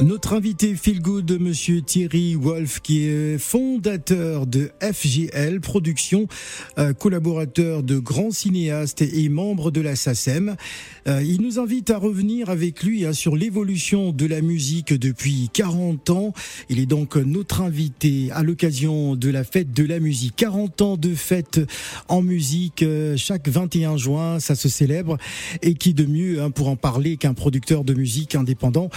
Notre invité feel good, monsieur Thierry Wolf, qui est fondateur de FGL Productions, euh, collaborateur de grands cinéastes et membre de la SACEM. Euh, il nous invite à revenir avec lui hein, sur l'évolution de la musique depuis 40 ans. Il est donc notre invité à l'occasion de la fête de la musique. 40 ans de fête en musique, euh, chaque 21 juin, ça se célèbre. Et qui de mieux hein, pour en parler qu'un producteur de musique indépendant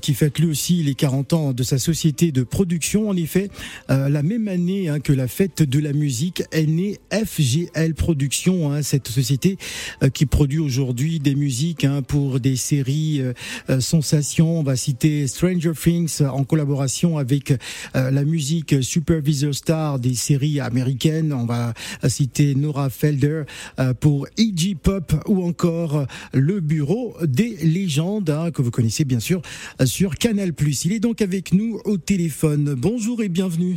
qui fête aussi les 40 ans de sa société de production. En effet, euh, la même année hein, que la fête de la musique est née FGL Productions, hein, cette société euh, qui produit aujourd'hui des musiques hein, pour des séries euh, sensations. On va citer Stranger Things en collaboration avec la musique Supervisor Star des séries américaines. On va citer Nora Felder pour E.G. Pop ou encore le bureau des légendes que vous connaissez bien sûr sur Il est donc avec nous au téléphone. Bonjour et bienvenue.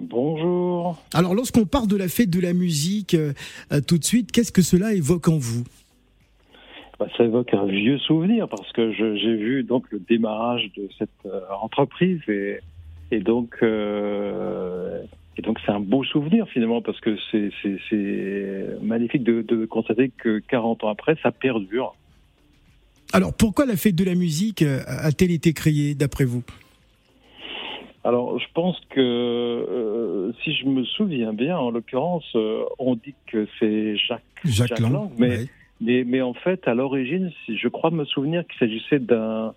Bonjour. Alors, lorsqu'on parle de la fête de la musique, euh, euh, tout de suite, qu'est-ce que cela évoque en vous? Bah, Ça évoque un vieux souvenir parce que j'ai vu donc le démarrage de cette euh, entreprise et, et donc et donc c'est un beau souvenir finalement parce que c'est magnifique de, de constater que 40 ans après, ça perdure. Alors pourquoi la fête de la musique euh, a-t-elle été créée d'après vous? Alors, je pense que euh, si je me souviens bien, en l'occurrence, euh, on dit que c'est Jacques, Jacques, Lang, mais, mais, mais, en fait, à l'origine, je crois me souvenir qu'il s'agissait d'un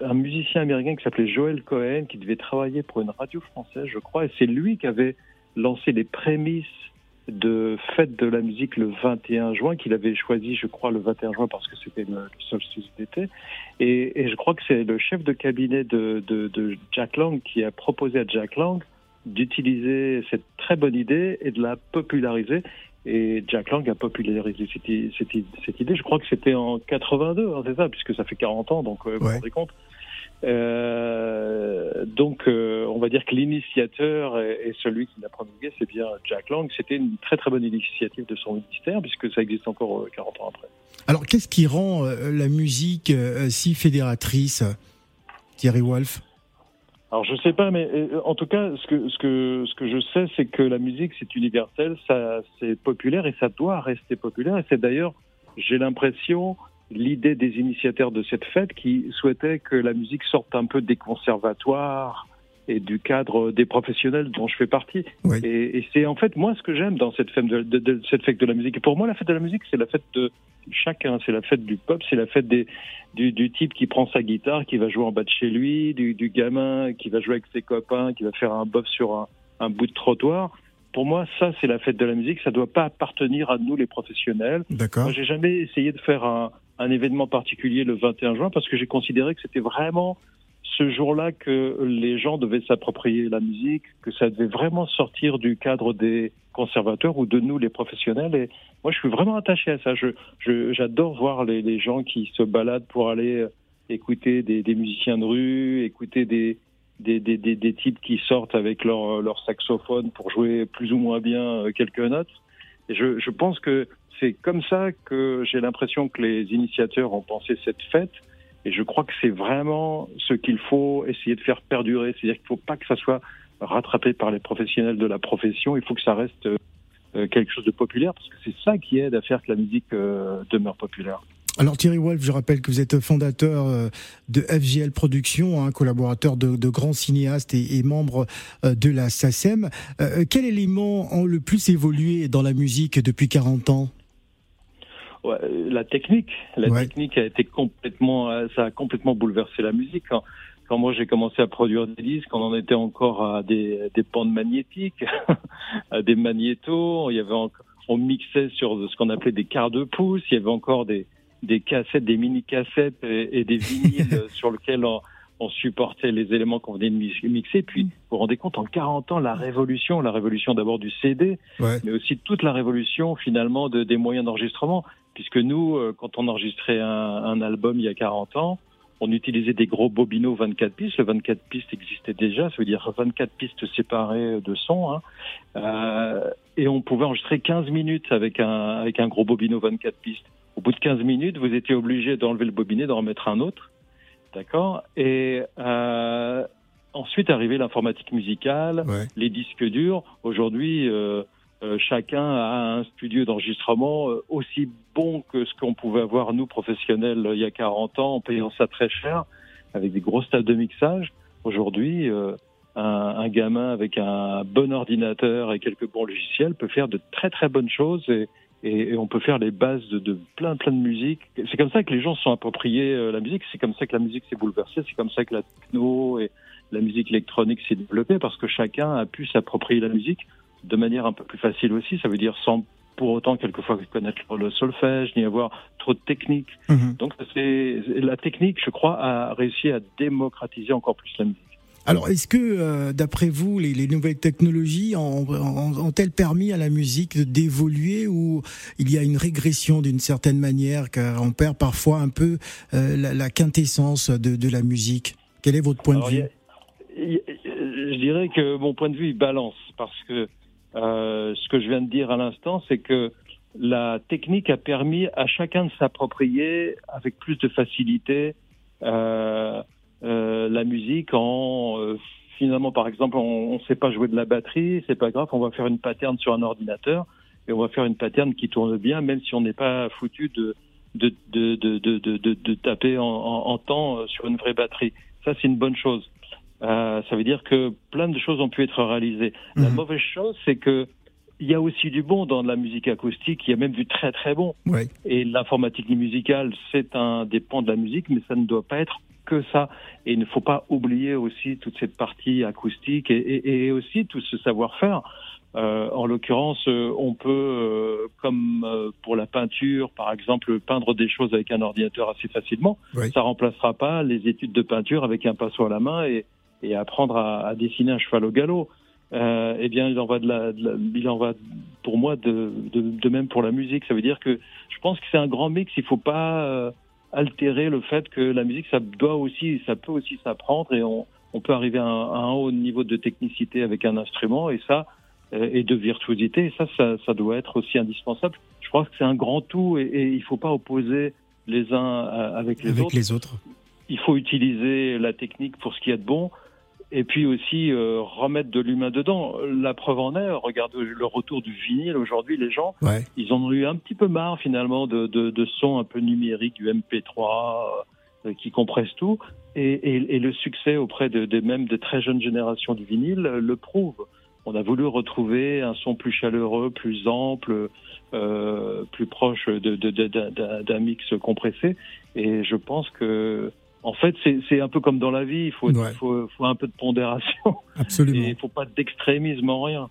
un musicien américain qui s'appelait Joel Cohen, qui devait travailler pour une radio française, je crois, et c'est lui qui avait lancé les prémices de fête de la musique le 21 juin, qu'il avait choisi, je crois, le 21 juin parce que c'était le, solstice d'été. Et, et, je crois que c'est le chef de cabinet de, de, de, Jack Lang qui a proposé à Jack Lang d'utiliser cette très bonne idée et de la populariser. Et Jack Lang a popularisé cette, cette, cette idée. Je crois que c'était en 82, hein, c'est ça, puisque ça fait 40 ans, donc euh, vous vous rendez compte. Euh, donc, euh, on va dire que l'initiateur et, celui qui l'a promulgué, c'est bien Jack Lang. C'était une très très bonne initiative de son ministère, puisque ça existe encore 40 euh, ans après. Alors, qu'est-ce qui rend euh, la musique si fédératrice, Thierry Wolf alors je sais pas, mais en tout cas, ce que ce que ce que je sais, c'est que la musique c'est universel, ça c'est populaire et ça doit rester populaire. Et c'est d'ailleurs, j'ai l'impression, l'idée des initiateurs de cette fête qui souhaitaient que la musique sorte un peu des conservatoires et du cadre des professionnels dont je fais partie. Et, et c'est en fait moi ce que j'aime dans cette fête de, de, cette fête de la musique. Et pour moi, la fête de la musique, c'est la fête de chacun. C'est la fête du pop, c'est la fête des, du, du, type qui prend sa guitare, qui va jouer en bas de chez lui, du, du gamin qui va jouer avec ses copains, qui va faire un bof sur un, un bout de trottoir pour moi, ça, c'est la fête de la musique. Ça ne doit pas appartenir à nous, les professionnels. D'accord. Moi, j'ai jamais essayé de faire un, un événement particulier le 21 juin parce que j'ai considéré que c'était vraiment ce jour-là que les gens devaient s'approprier la musique, que ça devait vraiment sortir du cadre des conservateurs ou de nous les professionnels. Et moi, je suis vraiment attaché à ça. Je, j'adore voir les, les, gens qui se baladent pour aller écouter des, musiciens de rue, écouter des, des, des, des, des, types qui sortent avec leur, leur saxophone pour jouer plus ou moins bien euh, quelques notes. Et je, je pense que c'est comme ça que j'ai l'impression que les initiateurs ont pensé cette fête. Et je crois que c'est vraiment ce qu'il faut essayer de faire perdurer. C'est-à-dire qu'il ne faut pas que ça soit rattrapé par les professionnels de la profession. Il faut que ça reste euh, quelque chose de populaire parce que c'est ça qui aide à faire que la musique euh, demeure populaire. Alors Thierry Wolf, je rappelle que vous êtes fondateur euh, de FGL Productions, hein, collaborateur de, grands cinéastes et, membre de la SACEM. quel élément a le plus évolué dans la musique depuis 40 ans? La technique, la technique a été complètement, euh, ça a complètement bouleversé la musique. Quand, quand moi j'ai commencé à produire des disques, on en était encore à des, des bandes magnétiques, à des magnétos. Il y avait on mixait sur ce qu'on appelait des quarts de pouce. Il y avait encore des, des cassettes, des mini cassettes et, des vinyles sur lesquels on, on supportait les éléments qu'on venait de mixer. Puis, vous vous rendez compte, en 40 ans, la révolution, la révolution d'abord du CD, mais aussi toute la révolution finalement de, des moyens d'enregistrement puisque nous, euh, quand on enregistrait un, un, album il y a 40 ans, on utilisait des gros bobineaux 24 pistes. Le 24 pistes existait déjà, ça veut dire 24 pistes séparées de son. Hein. Euh, et on pouvait enregistrer 15 minutes avec un, avec un gros bobino 24 pistes. Au bout de 15 minutes, vous étiez obligé d'enlever le bobinet, d'en remettre un autre. D'accord? Et euh, ensuite arrivait l'informatique musicale, les disques durs. Aujourd'hui, euh, euh, chacun a un studio d'enregistrement aussi bon que ce qu'on pouvait avoir, nous, professionnels, il y a 40 ans, en payant ça très cher, avec des grosses tables de mixage. Aujourd'hui, un, un, gamin avec un bon ordinateur et quelques bons logiciels peut faire de très très bonnes choses et, et, on peut faire les bases de, de, plein plein de musique. C'est comme ça que les gens se sont appropriés la musique, c'est comme ça que la musique s'est bouleversée, c'est comme ça que la techno et la musique électronique s'est développée, parce que chacun a pu s'approprier la musique de manière un peu plus facile aussi. Ça veut dire sans pour autant quelquefois connaître le solfège, ni avoir trop de technique. Mhm. Donc c'est la technique, je crois, a réussi à démocratiser encore plus la musique. Alors, est-ce que, euh, d'après vous, les, nouvelles technologies ont-elles permis à la musique d'évoluer ou il y a une régression d'une certaine manière, car on perd parfois un peu euh, la, quintessence de, la musique? Quel est votre point de vue? Je dirais que mon point de vue, il balance, parce que euh, ce que je viens de dire à l'instant, c'est que la technique a permis à chacun de s'approprier avec plus de facilité euh, la musique en euh, finalement par exemple on ne sait pas jouer de la batterie, c'est pas grave, on va faire une pattern sur un ordinateur et on va faire une pattern qui tourne bien même si on n'est pas foutu de de, de, de, de, de taper en, en, en, temps sur une vraie batterie. Ça c'est une bonne chose. Euh, ça veut dire que plein de choses ont pu être réalisées. La mhm. mauvaise chose, c'est que il y a aussi du bon dans la musique acoustique, il y a même du très très bon. Et l'informatique musicale, c'est un des pans de la musique, mais ça ne doit pas être que ça. Et il ne faut pas oublier aussi toute cette partie acoustique et, et, et aussi tout ce savoir-faire. Euh, en l'occurrence, euh, on peut, euh, comme pour la peinture, par exemple, peindre des choses avec un ordinateur assez facilement. Ça remplacera pas les études de peinture avec un pinceau à la main et, et apprendre à, à, dessiner un cheval au galop. Eh bien, il en va de la, il en va pour moi de, de, de, même pour la musique. Ça veut dire que je pense que c'est un grand mix. Il faut pas altérer le fait que la musique, ça doit aussi, ça peut aussi s'apprendre et on, on peut arriver à un, à un, haut niveau de technicité avec un instrument et ça euh, et de virtuosité. Et ça, ça, ça, doit être aussi indispensable. Je crois que c'est un grand tout et, et il faut pas opposer les uns avec les avec autres. Les autres. Il faut utiliser la technique pour ce qui est de bon et puis aussi euh, remettre de l'humain dedans. La preuve en est, regarde le retour du vinyle aujourd'hui, les gens, ouais. ils en ont eu un petit peu marre finalement de, de, de sons un peu numériques, du MP3 euh, qui compresse tout, et, et, et, le succès auprès de, de même de très jeunes générations du vinyle le prouve. On a voulu retrouver un son plus chaleureux, plus ample, euh, plus proche d'un mix compressé, et je pense que en fait, c'est un peu comme dans la vie, il faut, ouais. faut, faut, un peu de pondération. Absolument. il ne faut pas d'extrémisme en rien.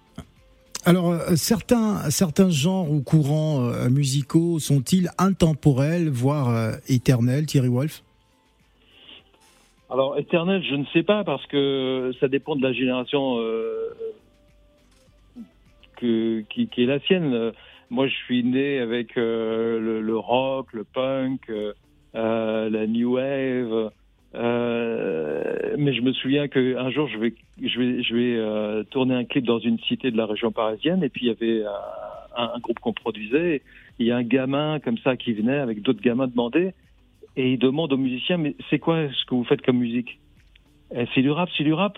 Alors, euh, certains, certains genres ou courants euh, musicaux sont-ils intemporels, voire euh, éternels, Thierry Wolf Alors, éternel, je ne sais pas, parce que ça dépend de la génération que, qui, qui, est la sienne. Moi, je suis né avec le, le, rock, le punk euh, la new wave. Euh, mais je me souviens qu'un jour, je vais, je vais, je vais euh, tourner un clip dans une cité de la région parisienne, et puis il y avait un, groupe qu'on produisait. Il y a un gamin comme ça qui venait avec d'autres gamins demander, et il demande aux musiciens mais c'est quoi ce que vous faites comme musique? C'est du rap, c'est du rap.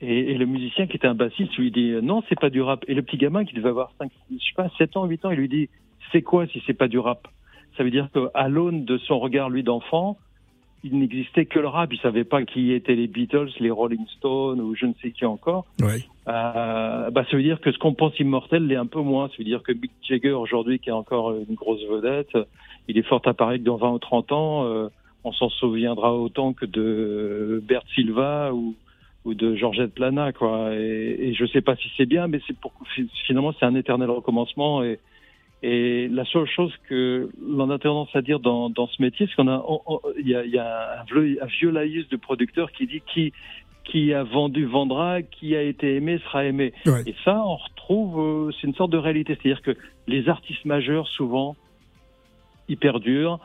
Et, le musicien qui était un bassiste lui dit non, c'est pas du rap. Et le petit gamin qui devait avoir 5, je sais pas, 7 ans, 8 ans, il lui dit c'est quoi si c'est pas du rap? Ça veut dire qu'à l'aune de son regard, lui, d'enfant, il n'existait que le rap. Il savait pas qui étaient les Beatles, les Rolling Stones ou je ne sais qui encore. Euh, bah, ça veut dire que ce qu'on pense immortel l'est un peu moins. Ça veut dire que Mick Jagger, aujourd'hui, qui est encore une grosse vedette, il est fort appareil que dans 20 ou 30 ans, euh, on s'en souviendra autant que de Bert Silva ou, ou de Georgette Plana, quoi. Et, et je sais pas si c'est bien, mais c'est pour, finalement, c'est un éternel recommencement et, et la seule chose que l'on a tendance à dire dans, dans ce métier, c'est qu'on a, il y a, y a un, vieux, un vieux laïus de producteur qui dit qui qui a vendu vendra, qui a été aimé sera aimé. Ouais. Et ça, on retrouve, euh, c'est une sorte de réalité, c'est-à-dire que les artistes majeurs souvent, ils perdurent.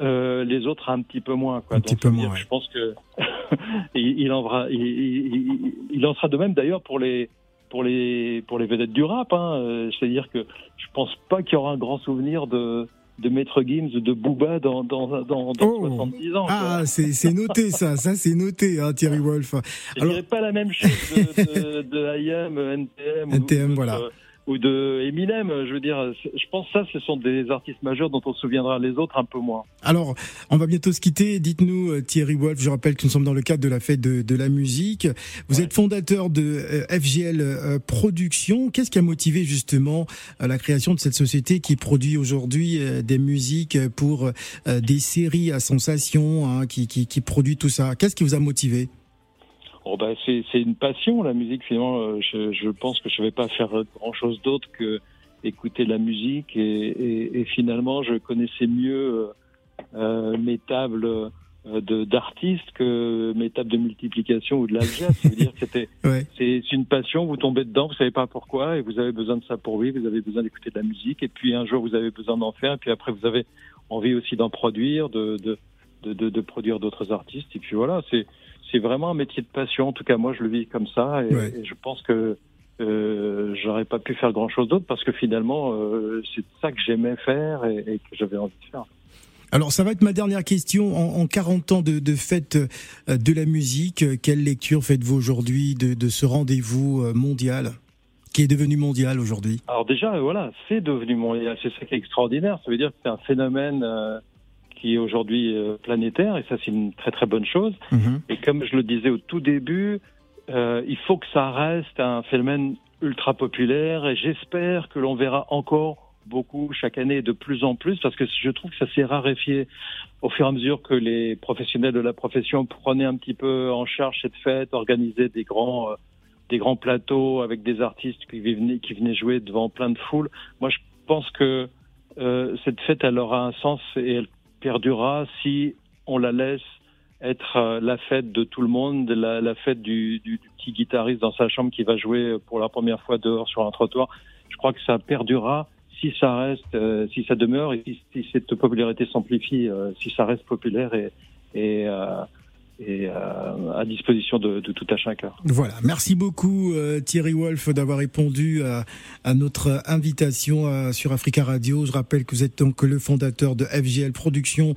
euh, les autres un petit peu moins. Quoi. Un petit peu moins. Je pense que il, en il, en sera de même d'ailleurs pour les pour les pour les vedettes du rap. Hein. Euh, c'est-à-dire que je pense pas qu'il y aura un grand souvenir de de Maître Gims de Booba dans, dans, dans, dans 70 ans. Ah, c'est noté ça, ça c'est noté, hein, Thierry Wolf. Je Alors... dirais pas la même chose de, de, de IAM, NTM. NTM, voilà ou de Eminem. Je veux dire, je pense que ça, ce sont des artistes majeurs dont on se souviendra, les autres un peu moins. Alors, on va bientôt se quitter. Dites-nous, euh, Thierry Wolf, je rappelle que nous sommes dans le cadre de la fête de, de la musique. Vous êtes fondateur de euh, FGL euh, Productions. Qu'est-ce qui a motivé justement la création de cette société qui produit aujourd'hui des musiques pour des séries à sensations, hein, qui, qui, qui produit tout ça? Qu'est-ce qui vous a motivé? Oh bah c'est une passion la musique finalement. Euh, je, je pense que je vais pas faire grand chose d'autre que écouter la musique et, et, et, finalement je connaissais mieux euh, euh mes tables de d'artistes que mes tables de multiplication ou de l'algèbre. C'est-à-dire c'était ouais. c'est une passion. Vous tombez dedans, vous savez pas pourquoi et vous avez besoin de ça pour vivre. Vous avez besoin d'écouter de la musique et puis un jour vous avez besoin d'en faire et puis après vous avez envie aussi d'en produire, de de, de, de, de produire d'autres artistes et puis voilà c'est c'est vraiment un métier de passion. En tout cas, moi, je le vis comme ça, et, je pense que euh, j'aurais pas pu faire grand chose d'autre parce que finalement, euh, c'est ça que j'aimais faire et, et que j'avais envie de faire. Alors ça va être ma dernière question. En, en 40 ans de, de fête euh, de la musique, quelle lecture faites-vous aujourd'hui de, de, ce rendez-vous euh, mondial qui est devenu mondial aujourd'hui? Alors déjà, voilà, c'est devenu mondial. C'est ça qui est extraordinaire. Ça veut dire que c'est un phénomène euh, qui est aujourd'hui euh, planétaire, et ça c'est une très très bonne chose. Mhm. Et comme je le disais au tout début, euh, il faut que ça reste un phénomène ultra populaire, et j'espère que l'on verra encore beaucoup chaque année de plus en plus, parce que je trouve que ça s'est raréfié au fur et à mesure que les professionnels de la profession prenaient un petit peu en charge cette fête, organisaient des grands... Euh, des grands plateaux avec des artistes qui venaient, qui venaient jouer devant plein de foules. Moi, je pense que euh, cette fête, elle aura un sens et elle perdurera si on la laisse être euh, la fête de tout le monde, la, fête du, petit guitariste dans sa chambre qui va jouer pour la première fois dehors sur un trottoir. Je crois que ça perdurera si ça reste, euh, si ça demeure et si, cette popularité s'amplifie, euh, si ça reste populaire et, et, et euh, à disposition de, de, tout à chacun. Voilà, merci beaucoup euh, Thierry Wolf d'avoir répondu à, à, notre invitation euh, sur Africa Radio. Je rappelle que vous êtes donc le fondateur de FGL Productions,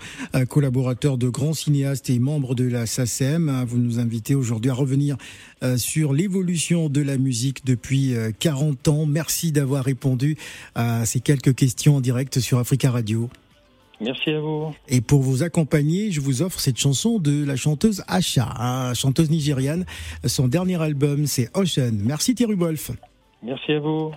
collaborateur de grands cinéastes et membre de la SACEM. Vous nous invitez aujourd'hui à revenir sur l'évolution de la musique depuis 40 ans. Merci d'avoir répondu à ces quelques questions en direct sur Africa Radio. Merci à vous. Et pour vous accompagner, je vous offre cette chanson de la chanteuse Asha, chanteuse nigériane. Son dernier album, c'est Ocean. Merci Thierry Wolf. Merci à vous.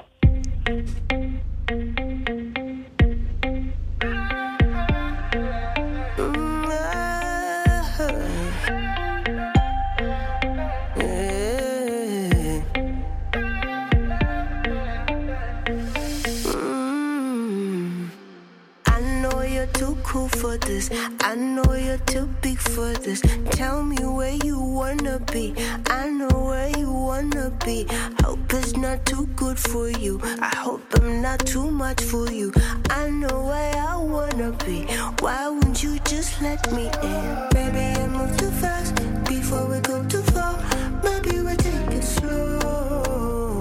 this. I know you're too big for this. Tell me where you wanna be. I know where you wanna be. Hope it's not too good for you. I hope I'm not too much for you. I know where I wanna be. Why wouldn't you just let me in? Baby, I move too fast before we go too far. Maybe we take it slow.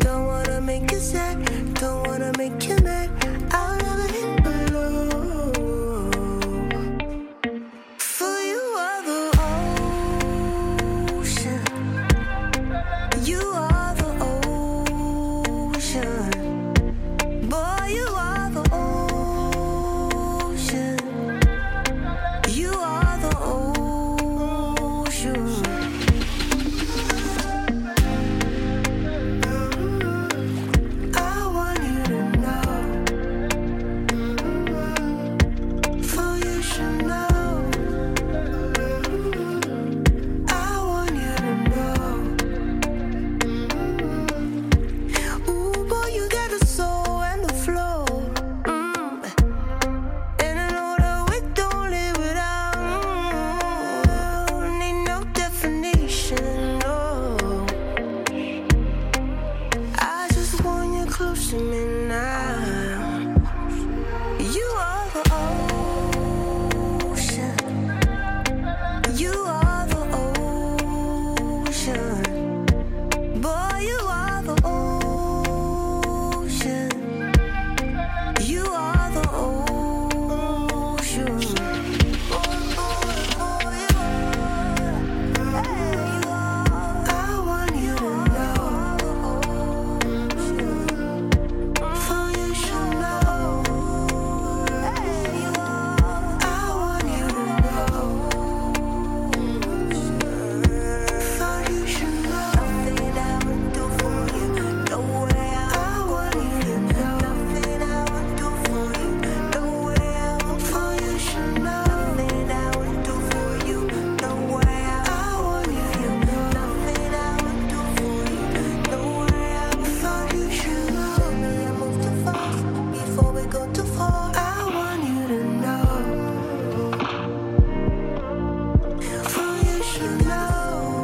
Don't wanna make you sad. Don't wanna make you mad.